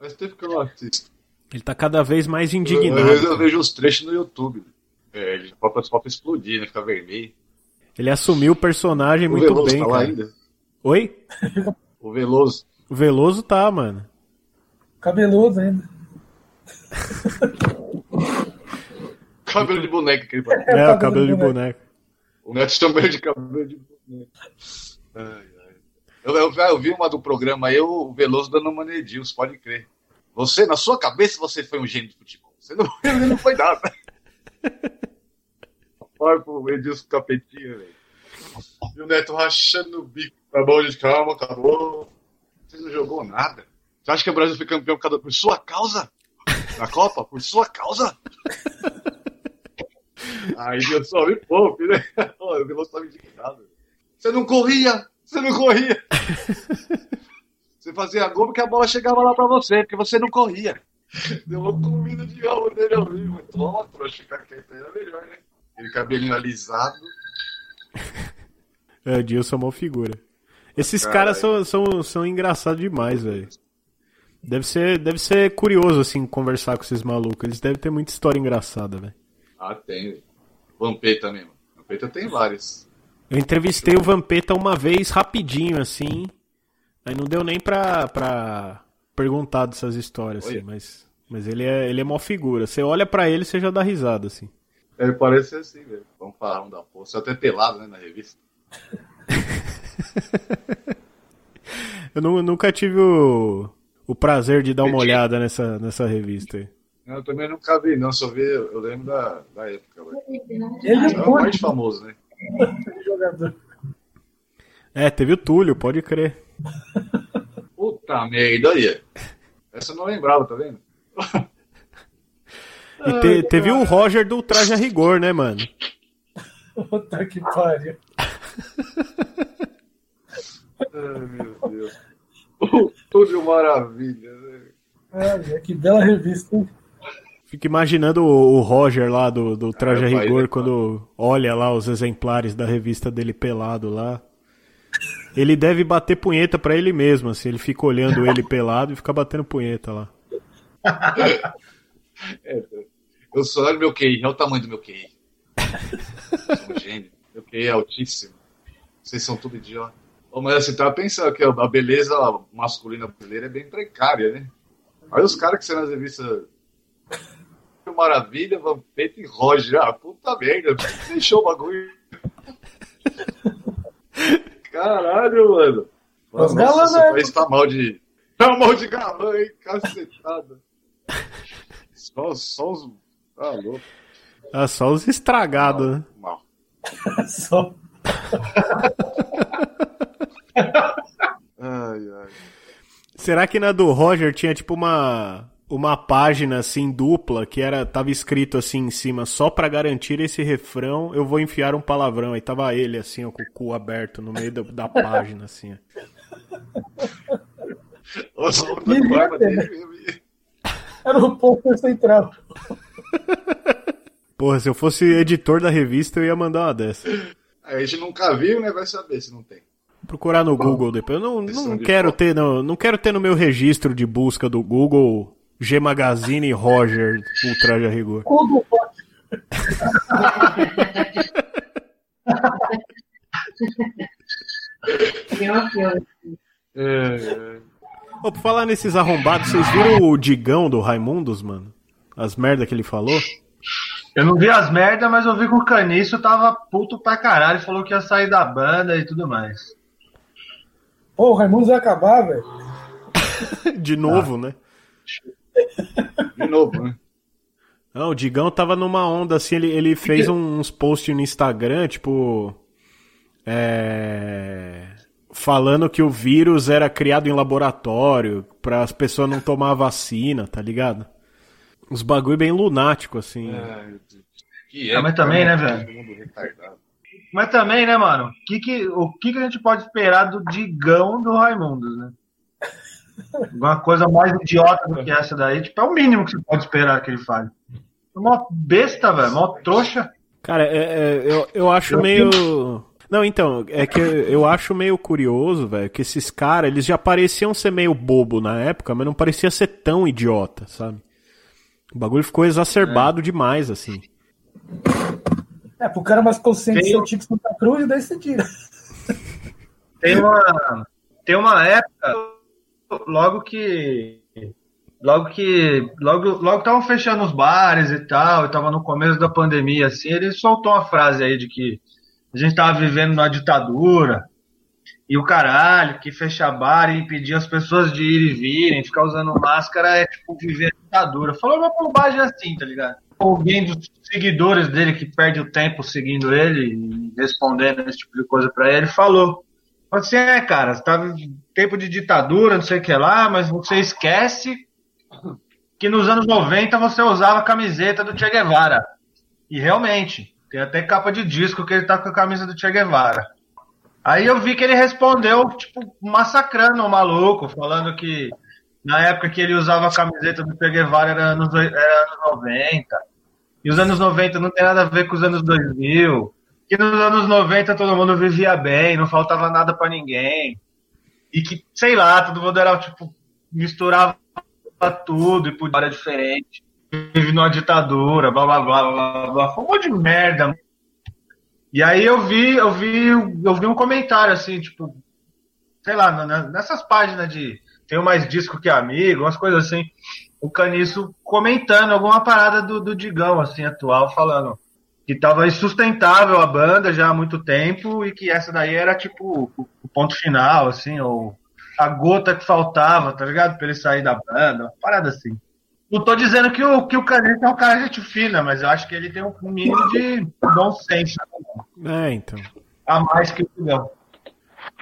Mas tempo que eu não assisto. Ele tá cada vez mais Eu, indignado. eu, eu vejo os trechos no YouTube. É, ele pode, pode explodir, né? Ficar vermelho. Ele assumiu o personagem O muito Veloso bem, tá lá cara. ainda? Oi? O Veloso. O Veloso tá, mano. Cabeludo ainda. Cabelo de boneca que ele. É, o cabelo de boneco. O Neto chama ele de cabelo de. Eu, eu, eu vi uma do programa aí, o Veloso dando uma no Edilson, pode crer. Você, na sua cabeça, você foi um gênio de futebol. Você não, ele não foi nada. Olha pro Edilson capetinha, velho. E o Neto rachando o bico. Tá bom, gente, calma, acabou. Você não jogou nada. Você acha que o Brasil foi campeão por sua causa? Na Copa? Por sua causa? Aí eu só me poupe, né? Olha, o Veloso tava indignado. Você não corria! Você não corria! Você fazia gol porque a bola chegava lá pra você, porque você não corria. Deu uma comida de alma dele ao vivo. Toma, trouxa, ficar quieto era melhor, né? Aquele cabelinho alisado. É, o Dilson é uma figura. Esses caras são, são, são engraçados demais, velho. Deve ser, deve ser curioso, assim, conversar com esses malucos. Eles devem ter muita história engraçada, velho. Ah, tem. Vampeta mesmo. Vampeta tem várias. Eu entrevistei o Vampeta uma vez, rapidinho, assim. Aí não deu nem pra, pra perguntar dessas histórias, assim, mas, mas ele é, ele é mó figura. Você olha pra ele, você já dá risada, assim. Ele parece assim, velho. Vamos falar um da porra. Só até pelado, né, na revista. Eu nu- nunca tive o, o prazer de dar uma olhada nessa, nessa revista aí. Eu também nunca vi, não. Só vi, eu lembro da, da época, velho. Ele É é o mais famoso, né? É, teve o Túlio, pode crer. Puta merda, aí. Essa eu não lembrava, tá vendo? E te- teve o Roger do Traje a Rigor, né, mano? Puta que pariu. Ai, meu Deus. O Túlio Maravilha, né? Olha, que bela revista, hein? Fico imaginando o, Roger lá do, do Traje Ah, Rigor quando olha lá os exemplares da revista dele pelado lá. Ele deve bater punheta pra ele mesmo, assim. Ele fica olhando ele pelado e fica batendo punheta lá. É, eu só olho meu QI, olha o tamanho do meu QI. Eu sou um gênio. Meu QI é altíssimo. Vocês são tudo idiota. Mas assim, tava pensando que a beleza masculina brasileira é bem precária, né? Olha os caras que são nas revistas. Maravilha, Vampeta e Roger. Ah, puta merda. Deixou o bagulho. Caralho, mano. Nossa, galãs, esse né? país tá mal de. Tá mal de galã, hein? Cacetada. Só, só os. Tá louco. Ah, só os estragados, né? Mal. Só. Ai, ai. Será que na do Roger tinha tipo uma uma página assim dupla que era tava escrito assim em cima só pra garantir esse refrão eu vou enfiar um palavrão aí tava ele assim ó, com o cu aberto no meio da, da página assim. dele. Era o ponto central. Porra, se eu fosse editor da revista eu ia mandar uma dessa. A gente nunca viu, né? Vai saber se não tem. Procurar no Google depois. Eu não, não de quero foto. ter no, não quero ter no meu registro de busca do Google G Magazine Roger Ultra a rigor. Do É, Ô, por falar nesses arrombados, vocês viram o Digão do Raimundos, mano? As merda que ele falou? Eu não vi as merdas, mas eu vi que o Caniço tava puto pra caralho, falou que ia sair da banda e tudo mais. Pô, o Raimundo vai acabar, velho. De novo, né? De novo, né? Não, o Digão tava numa onda assim, ele, ele fez um- uns posts no Instagram, tipo. É. Falando que o vírus era criado em laboratório para as pessoas não tomar vacina, tá ligado? Uns bagulho bem lunático, assim. Meu Deus. Que Ah, mas também, né, Todo velho? Mas também, né, mano? Que que, o que, que a gente pode esperar do Digão do Raimundos, né? Uma coisa mais idiota do que essa daí, tipo, é o mínimo que você pode esperar que ele fale. É Uma besta, velho, uma trouxa. Cara, é- é- eu, eu acho Eu meio. Não, então, é que eu acho meio curioso, velho, que esses caras, eles já pareciam ser meio bobo na época, mas não parecia ser tão idiota, sabe? O bagulho ficou exacerbado demais, assim. É, pro cara mais consciente Tem- ser o tipo Santa Cruz, daí você tira. Tem uma, tem uma época, logo que Logo que. Logo, logo estavam fechando os bares e tal, e tava no começo da pandemia, assim, ele soltou uma frase aí de que a gente tava vivendo numa ditadura. E o caralho, que fechar bar e impedir as pessoas de ir e virem, ficar usando máscara é tipo viver a ditadura. Falou uma bobagem assim, tá ligado? Alguém dos seguidores dele que perde o tempo seguindo ele respondendo esse tipo de coisa pra ele, falou. Falou assim, é, cara, você tá em tempo de ditadura, não sei o que lá, mas você esquece que nos anos 90 você usava a camiseta do Che Guevara. E realmente, tem até capa de disco que ele tá com a camisa do Che Guevara. Aí eu vi que ele respondeu, tipo, massacrando o maluco, falando que na época que ele usava a camiseta do Che Guevara era anos, era anos 90. E os anos 90 não tem nada a ver com os anos 2000. Que nos anos 90 todo mundo vivia bem, não faltava nada pra ninguém. E que, sei lá, todo mundo era, tipo, misturava tudo e podia era diferente. Vive numa ditadura, blá blá blá blá blá. Foi um monte de merda. E aí eu vi, eu vi, eu vi um comentário assim, tipo, sei lá, nessas páginas de tenho mais disco que amigo, umas coisas assim. O Caniço comentando alguma parada do, do Digão, assim, atual, falando que tava insustentável a banda já há muito tempo e que essa daí era tipo o ponto final, assim, ou a gota que faltava, tá ligado? Pra ele sair da banda, uma parada assim. Não tô dizendo que o, que o Caniço é um cara gente fina, mas eu acho que ele tem um mínimo de bom senso É, então. a mais que o Digão.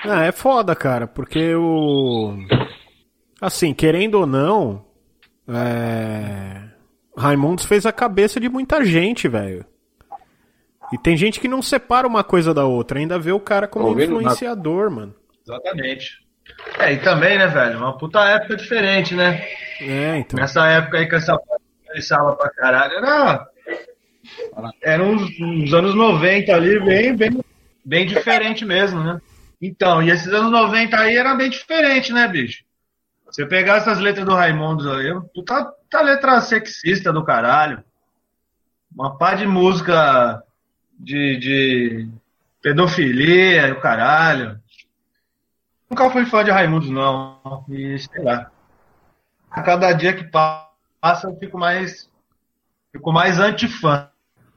Ah, é foda, cara, porque o. Assim, querendo ou não, é... Raimundos fez a cabeça de muita gente, velho. E tem gente que não separa uma coisa da outra, ainda vê o cara como Ouvindo nada. influenciador, mano. Exatamente. É, e também, né, velho? Uma puta época diferente, né? É, então. Nessa época aí que essa começava pra caralho, era. Era uns, uns anos 90 ali, bem, bem, bem diferente mesmo, né? Então, e esses anos 90 aí era bem diferente, né, bicho? Você pegar essas letras do Raimundos aí, puta, puta letra sexista do caralho. Uma pá de música de, de pedofilia e o caralho. Nunca fui fã de Raimundos, não. E sei lá. A cada dia que passa, eu fico mais. Fico mais antifã.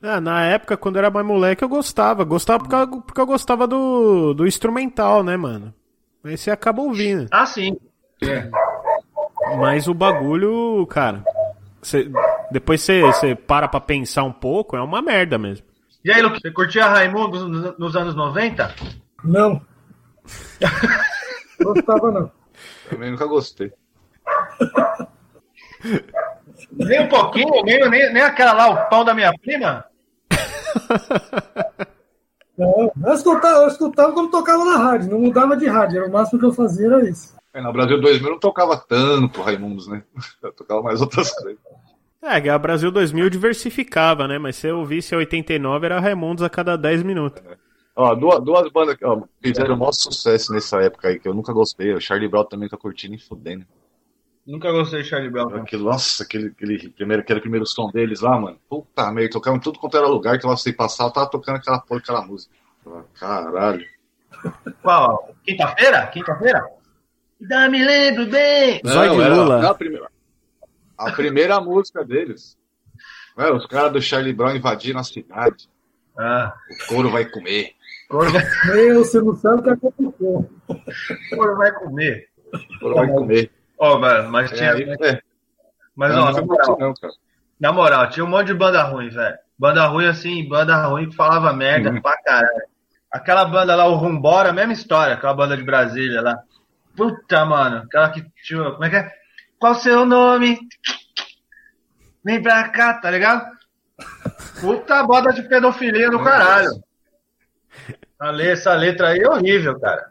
Ah, na época, quando eu era mais moleque, eu gostava. Gostava porque eu, porque eu gostava do, do instrumental, né, mano? Aí você acaba ouvindo. Ah, sim. Mas o bagulho, cara. você- depois você para pra pensar um pouco, é uma merda mesmo. E aí, Luque, você curtia Raimundo nos, nos anos 90? Não. Gostava não. Também nunca gostei. Nem um pouquinho, nem, nem, nem aquela lá, o pão da minha prima? Não, eu escutava, eu escutava quando tocava na rádio, não mudava de rádio, era o máximo que eu fazia era isso. É, no Brasil 2000 não tocava tanto Raimundos, né? Eu tocava mais outras coisas. É, a Brasil 2000 diversificava, né? Mas se eu ouvisse a 89, era Raimundos a cada 10 minutos. Ó, duas, duas bandas que ó, fizeram o maior sucesso nessa época aí, que eu nunca gostei. O Charlie Brown também tá curtindo e fudendo. Nunca gostei de Charlie Brown. Aquele, nossa, aquele, aquele, primeiro, aquele primeiro som deles lá, mano. Puta merda, tocavam em tudo quanto era lugar que eu sei passar, eu tava tocando aquela porra, aquela música. Caralho. Qual? Quinta-feira? Quinta-feira? Ainda me lembro bem. Zóio de Não, era- Lula. A, primeira, música deles. É, os caras do Charlie Brown invadiram a cidade. Ah, O couro vai comer. couro vai, Meu, você não sabe o que aconteceu. couro vai comer. O couro vai comer. Ó, mas, mas É, tinha. aí, é, mas, não, ó, na moral, não, cara. Na moral, tinha um monte de banda ruim, velho. Banda ruim assim, banda ruim que falava merda Uhum. pra caralho. Aquela banda lá, o Rumbora, mesma história, aquela banda de Brasília lá. Puta, mano, aquela que tinha. Como é que é? Qual seu nome? Vem pra cá, tá ligado? Puta banda de pedofilia do caralho. Essa letra aí é horrível, cara.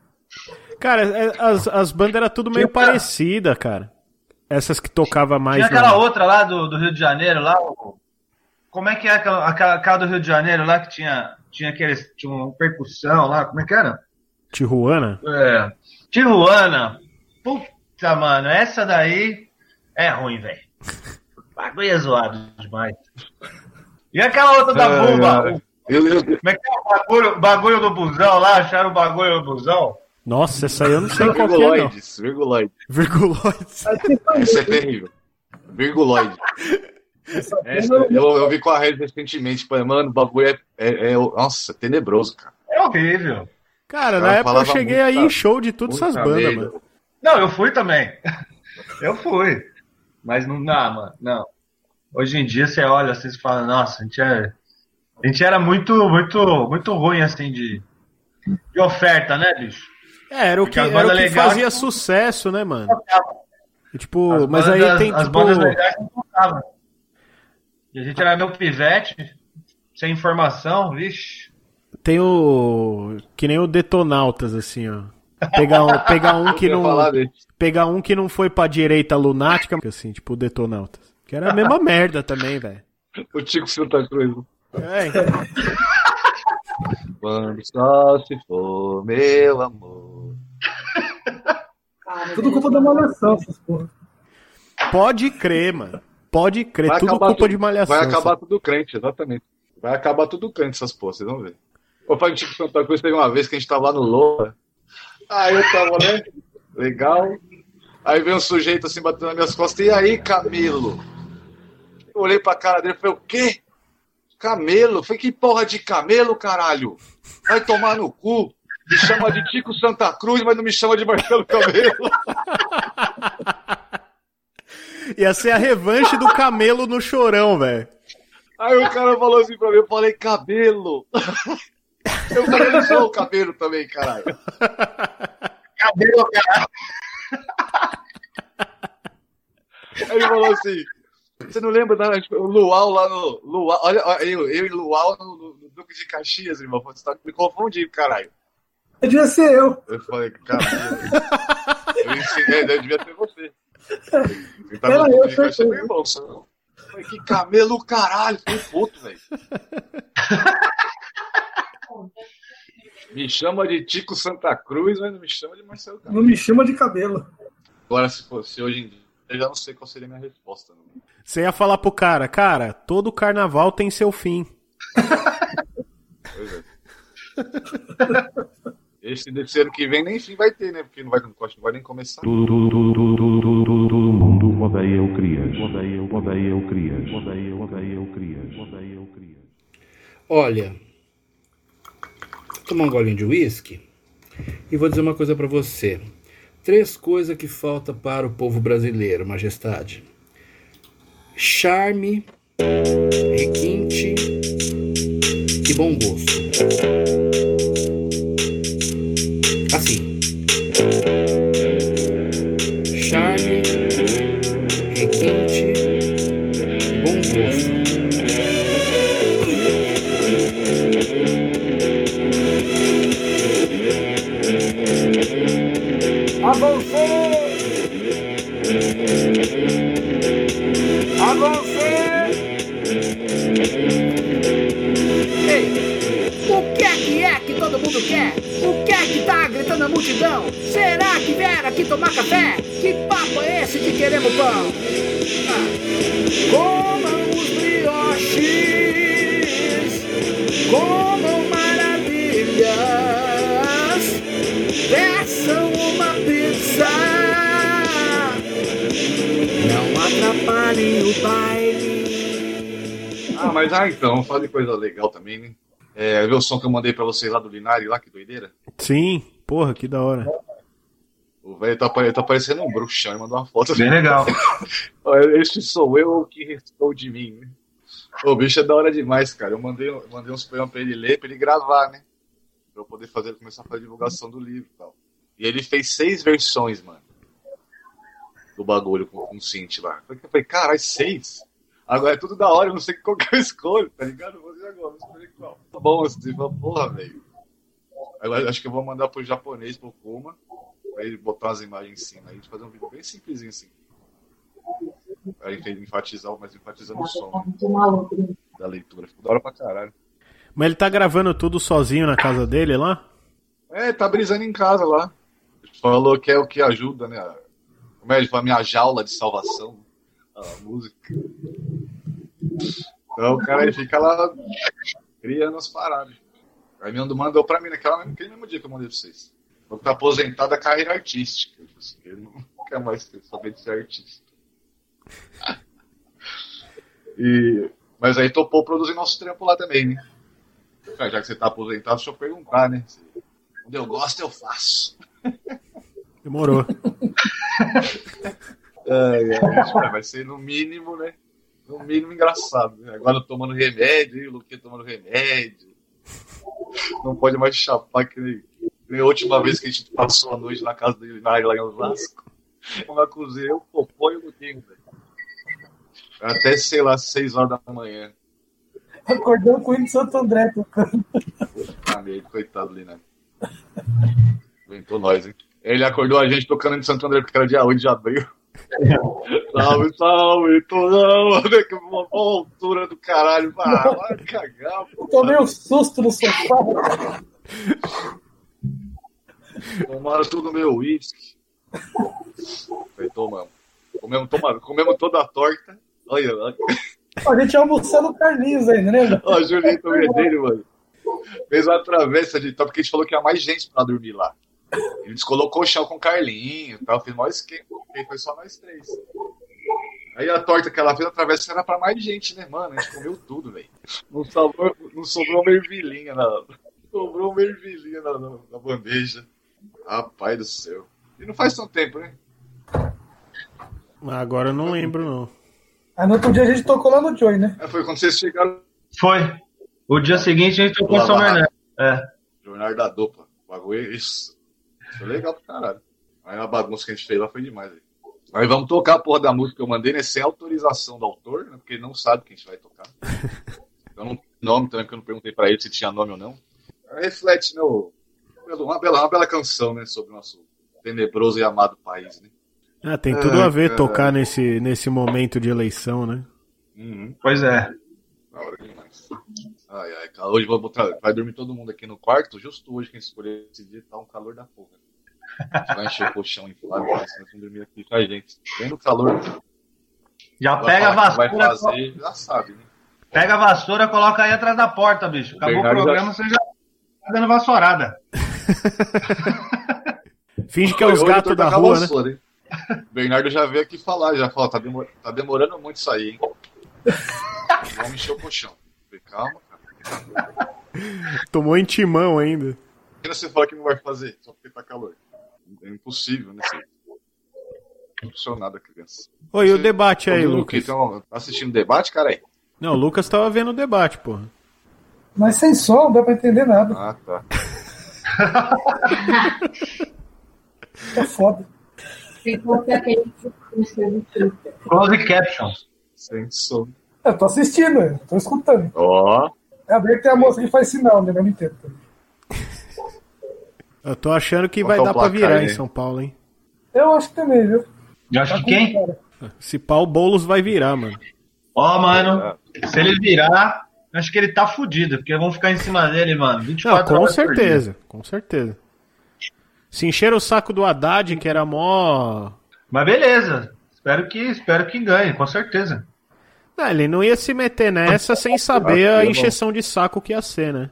Cara, é- as, as bandas eram tudo meio parecida, cara. Essas que tocava mais. Tinha aquela na- outra lá do, do Rio de Janeiro, lá. Como é que é aquela, aquela, aquela do Rio de Janeiro lá que tinha, tinha aqueles. Tinha uma percussão lá, como é que era? Tijuana? É. Tijuana. Puta, mano, essa daí é ruim, velho. O Bagulho é zoado demais. E aquela outra da bomba? ai. Eu, eu, Como é que é o bagulho, bagulho do busão lá? Acharam o bagulho do busão? Nossa, essa aí eu não sei qual que é, não. virguloides, virguloides. Isso é terrível. Virguloide. Essa, eu, eu vi com a Rede recentemente. Falei, mano, o bagulho é, é, é- Nossa, tenebroso, cara. É horrível. Cara, Ela na época eu cheguei muito, aí cara. em show de todas essas bandas, merda. mano. Não, eu fui também. Eu fui. Mas não dá, mano. Não. Hoje em dia você olha assim e fala, nossa, a gente, é... a gente era muito, muito, muito ruim assim de, de oferta, né, bicho? É, era o que, era o que fazia não- sucesso, né, mano? E, tipo, As mas aí bandas- tem, as tipo... bandas legais não tocavam. E a gente era meu pivete, sem informação, vixe. Tem o. Que nem o Detonautas, assim, ó. Pegar um, pegar um que não. falar. Pegar um que não foi pra direita lunática, assim, tipo o Detonautas. Que era a mesma merda também, velho. O Tico Santa Cruz. É, então. Quando só se for meu amor. Tudo culpa da malhação, essas porra. Pode crer, mano. Pode crer. Vai Tudo acabar culpa tudo- de malhação. Vai acabar tudo crente, exatamente. Vai acabar tudo crente essas porras, vocês vão ver. O pai do Tico Santa Cruz teve uma vez que a gente tava lá no Lola. Aí eu tava, né? Legal. Aí veio um sujeito assim batendo nas minhas costas. E aí, Camilo? Eu olhei pra cara dele e falei, o quê? Camelo? Falei, que porra de camelo, caralho? Vai tomar no cu. Me chama de Tico Santa Cruz, mas não me chama de Marcelo Camelo. Ia ser a revanche do camelo no chorão, velho. Aí o cara falou assim pra mim, eu falei, cabelo. Eu falei, eu sou o cabelo também, caralho. Cabelo, cara. Aí ele falou assim, você não lembra da tipo, o Luau lá no. Luau, olha, eu, eu e Luau no, no, no Duque de Caxias, irmão. Você tá me confundindo, caralho. Devia ser eu. Eu falei, cabelo. Eu ensinei, é, devia ser você. Você tá Era no eu, Duque de Caxias, meu irmão. Eu falei, que camelo, caralho. Fiquei puto, velho. Me chama de Tico Santa Cruz, mas não me chama de Marcelo Camelo. Não me chama de cabelo. Agora, se fosse hoje em dia, eu já não sei qual seria a minha resposta. Não. Você ia falar pro cara, cara, todo carnaval tem seu fim. Pois é. Esse desse ano que vem nem fim vai ter, né? Porque não vai, não vai nem começar. Todo mundo odeia o Crias. Odeia, odeia o Crias. Odeia, odeia o Crias. Odeia o Crias. Olha, tomar um golinho de uísque e vou dizer uma coisa pra você. Três coisas que falta para o povo brasileiro, majestade: charme, requinte e bom gosto. Multidão? Será que vieram aqui tomar café? Que papo é esse de queremos pão? Ah. Comam os brioches, comam maravilhas, peçam uma pizza, não atrapalhem o baile. Ah, mas ah, então, vamos falar de coisa legal também, né? É, ver o som que eu mandei pra vocês lá do Linari, lá, que doideira. Sim, porra, que da hora. O velho tá, tá parecendo um bruxão, ele mandou uma foto. Bem legal. Olha, Este sou eu, que restou de mim, né? O bicho é da hora demais, cara. Eu mandei, eu mandei uns poemas pra ele ler, pra ele gravar, né? Pra eu poder fazer, começar a fazer a divulgação do livro e tal. E ele fez seis versões, mano. Do bagulho com, com o synth lá. Eu falei, caralho, seis? Agora é tudo da hora, eu não sei qual que eu escolho, tá ligado? Eu vou fazer agora, vou escolher qual. Tá bom, assim, porra, velho. Agora acho que eu vou mandar pro japonês, pro Kuma, pra ele botar umas imagens em cima aí, de fazer um vídeo bem simplesinho assim. Aí ele enfatizar, mas enfatizando o som né, da leitura. Ficou da hora pra caralho. Mas ele tá gravando tudo sozinho na casa dele lá? É, tá brisando em casa lá. Falou que é o que ajuda, né? Como é, a minha jaula de salvação. A música. Então o cara aí fica lá criando as paradas. Aí me mandou pra mim naquela, naquele mesmo dia que eu mandei pra vocês. Vou estar aposentado da carreira artística. Ele não quer mais saber de ser artista. E, mas aí topou produzir nosso trampo lá também, né? Cara, Já que você tá aposentado, deixa eu perguntar, né? Quando eu gosto, eu faço. Demorou. Ai, ai, vai ser no mínimo, né? No mínimo engraçado. Né? Agora eu tomando remédio, o Luquinha tomando remédio. Não pode mais chapar que nem, que nem a última vez que a gente passou a noite na casa dele na lá em Osasco. Eu acusei o Popó e o Luquinha, velho. Até, sei lá, seis horas da manhã. Acordando com o hino de Santo André tocando. Ah, meio coitado ali, né? Aguentou nós, hein? Ele acordou a gente tocando em Santo André, porque era dia 8 de abril. salve, salve, torão! Que uma altura do caralho. Ah, vai cagar, pô. Eu tomei um susto no sofá. Tomaram tudo meu uísque. Falei, tomamos. Comemos, toma, comemos toda a torta. Olha lá. A gente almoçando Carlinhos ainda, né? Ó, Julinho também dele, mano. Fez uma travessa de top, porque a gente falou que ia mais gente pra dormir lá. Ele descolou colchão com o Carlinho e tal, fez maior esquema, foi só nós três. Aí a torta que ela fez, a travessa era pra mais gente, né, mano? A gente comeu tudo, velho. Não sobrou, não sobrou uma ervilhinha na. Sobrou uma ervilhinha na, na, na bandeja. Rapaz do céu. E não faz tanto tempo, né? Agora eu não lembro, não. Aí no outro dia a gente tocou lá no Joy, né? É, Foi quando vocês chegaram Foi. O dia seguinte a gente tocou em São. Bernardo. É. Jornal da dupla. O bagulho é isso. Foi legal pra caralho. Aí a bagunça que a gente fez lá foi demais. velho. Aí vamos tocar a porra da música que eu mandei, né? Sem autorização do autor, né? Porque ele não sabe que a gente vai tocar. Eu não tenho nome também, porque eu não perguntei pra ele se tinha nome ou não. Aí Reflete, né? o- Uma bela, uma bela canção, né? Sobre o nosso tenebroso e amado país, né? Ah, tem tudo a ver Ai, tocar nesse, nesse momento de eleição, né? Uhum. Pois é. Da hora demais. Ai, ai. Hoje vou botar, vai dormir todo mundo aqui no quarto, justo hoje que a gente escolheu esse dia, tá um calor da porra. A gente vai encher o colchão mas nós vamos dormir aqui com a gente. Bem no calor. Já pega a que Vai vassoura, fazer, já sabe, né? pega a vassoura, coloca aí atrás da porta, bicho. Acabou o Bernardo programa, já- você já tá dando vassourada. Finge que é os gatos da rua, né? vassoura, hein? Bernardo já veio aqui falar, já falou, tá, demor- tá demorando muito isso aí, hein? Vamos encher o colchão. Falei, calma. Tomou em timão ainda. Imagina você falar que não vai fazer, só porque tá calor. É impossível, né? Você... Funcionada, criança. Oi, e o Você- debate aí, Ô, Lucas? Então, tá assistindo debate, cara aí? Não, o Lucas tava vendo o debate, porra. Mas sem som, não dá pra entender nada. Ah, tá. É foda. Que que. Close captions. Sem som. Eu tô assistindo, eu tô escutando. Ó. É a ver que tem a moça que faz sinal, né? Não entendo. também. Eu tô achando que Qual vai é dar pra virar aí? em São Paulo, hein? Eu acho que também, viu? Eu acho Tá que com quem? cara. Se pau, o Boulos vai virar, mano. Ó, mano, se ele virar, acho que ele tá fudido, porque vão ficar em cima dele, mano. Não, 24 com horas por dia. certeza, com certeza. Se encher o saco do Haddad, que era mó. Mas beleza. Espero que, espero que ganhe, com certeza. Não, ele não ia se meter nessa sem saber a encheção de saco que ia ser, né?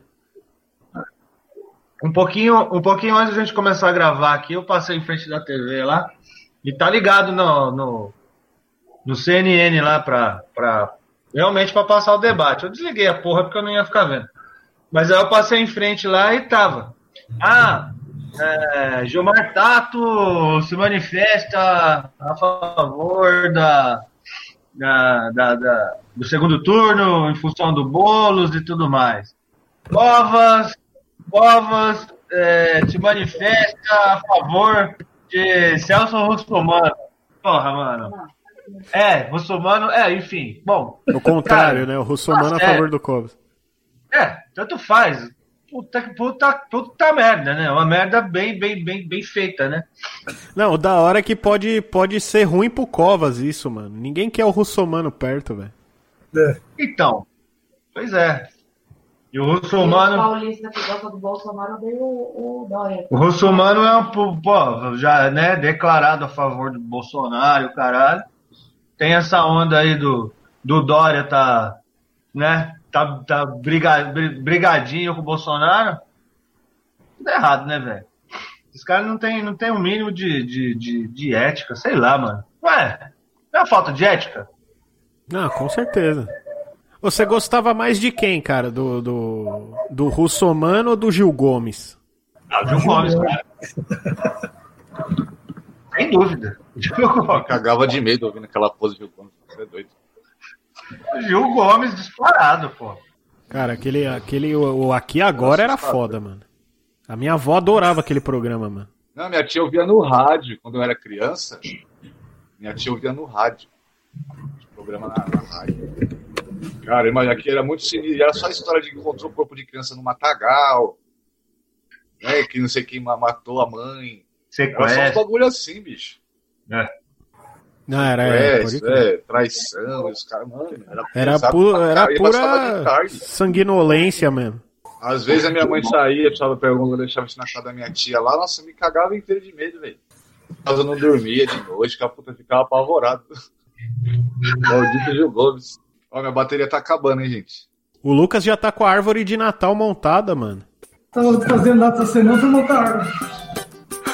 Um pouquinho, um pouquinho antes da gente começar a gravar aqui, eu passei em frente da TV lá e tá ligado no, no, no CNN lá pra, pra realmente pra passar o debate. Eu desliguei a porra porque eu não ia ficar vendo. Mas aí eu passei em frente lá e tava. Ah, é, Gilmar Tato se manifesta a favor da, da, da- da- do segundo turno em função do Boulos e tudo mais. Covas, Covas é, se manifesta a favor de Celso Russomano. Porra, mano. É, Russomano, é, enfim. Bom, O contrário, Cara, né? O Russomano a é. favor do Covas. é, tanto faz. Puta puta, puta merda, né? Uma merda bem, bem, bem, bem feita, né? Não, o da hora é que pode, pode ser ruim pro Covas isso, mano. Ninguém quer o Russomano perto, velho. É. Então, pois é. E o O Russomano. paulista que gosta do Bolsonaro veio o, o Dória. O russomano é um, pô, já, né, declarado a favor do Bolsonaro, o caralho. Tem essa onda aí do, do Dória tá, né, tá, tá briga, bri- brigadinho com o Bolsonaro. Tudo errado, né, velho? Os caras não tem, não tem o mínimo de, de, de, de ética, sei lá, mano. Ué, É uma falta de ética? Não, com certeza. Você gostava mais de quem, cara? Do, do, do Russomano ou do Gil Gomes? Ah, o Gil Gomes, cara. Sem dúvida. Gomes. Cagava de medo ouvindo aquela pose de Gil Gomes. Você é doido. Gil Gomes disparado, pô. Cara, aquele, aquele o, o Aqui Agora era foda, mano. A minha avó adorava aquele programa, mano. Não, minha tia ouvia no rádio quando eu era criança. Minha tia ouvia no rádio. Programa na, na rádio. Cara, imagina que era muito sinistro. Era só história de que encontrou o corpo de criança no matagal. Né, que não sei quem ma- matou a mãe. Era só uns bagulho assim, bicho. É. Não, era, É, é, pode crer. é, traição, os caras, mano. Era, era, pu- pra era pura tarde. sanguinolência mesmo. Às vezes a minha mãe saía, precisava perguntar, eu deixava isso na casa da minha tia lá, nossa, me cagava inteiro de medo, velho. Mas eu não dormia de noite, que a puta ficava apavorado. Maldito Gil Gomes. Ó, minha bateria tá acabando, hein, gente. O Lucas já tá com a árvore de Natal montada, mano. Tava fazendo nada essa semana, foi montar água.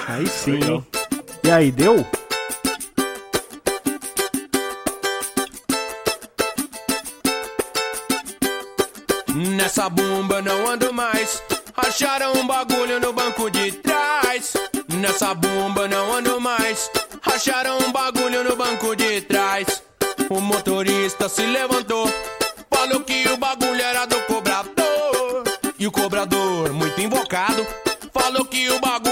Aí sim, hein? E aí, deu? Nessa bomba não ando mais. Acharam um bagulho no banco de trás. Nessa bomba não ando mais. Acharam um bagulho no banco de trás. O motorista se levantou. Falou que o bagulho era do cobrador. E o cobrador, muito invocado, falou que o bagulho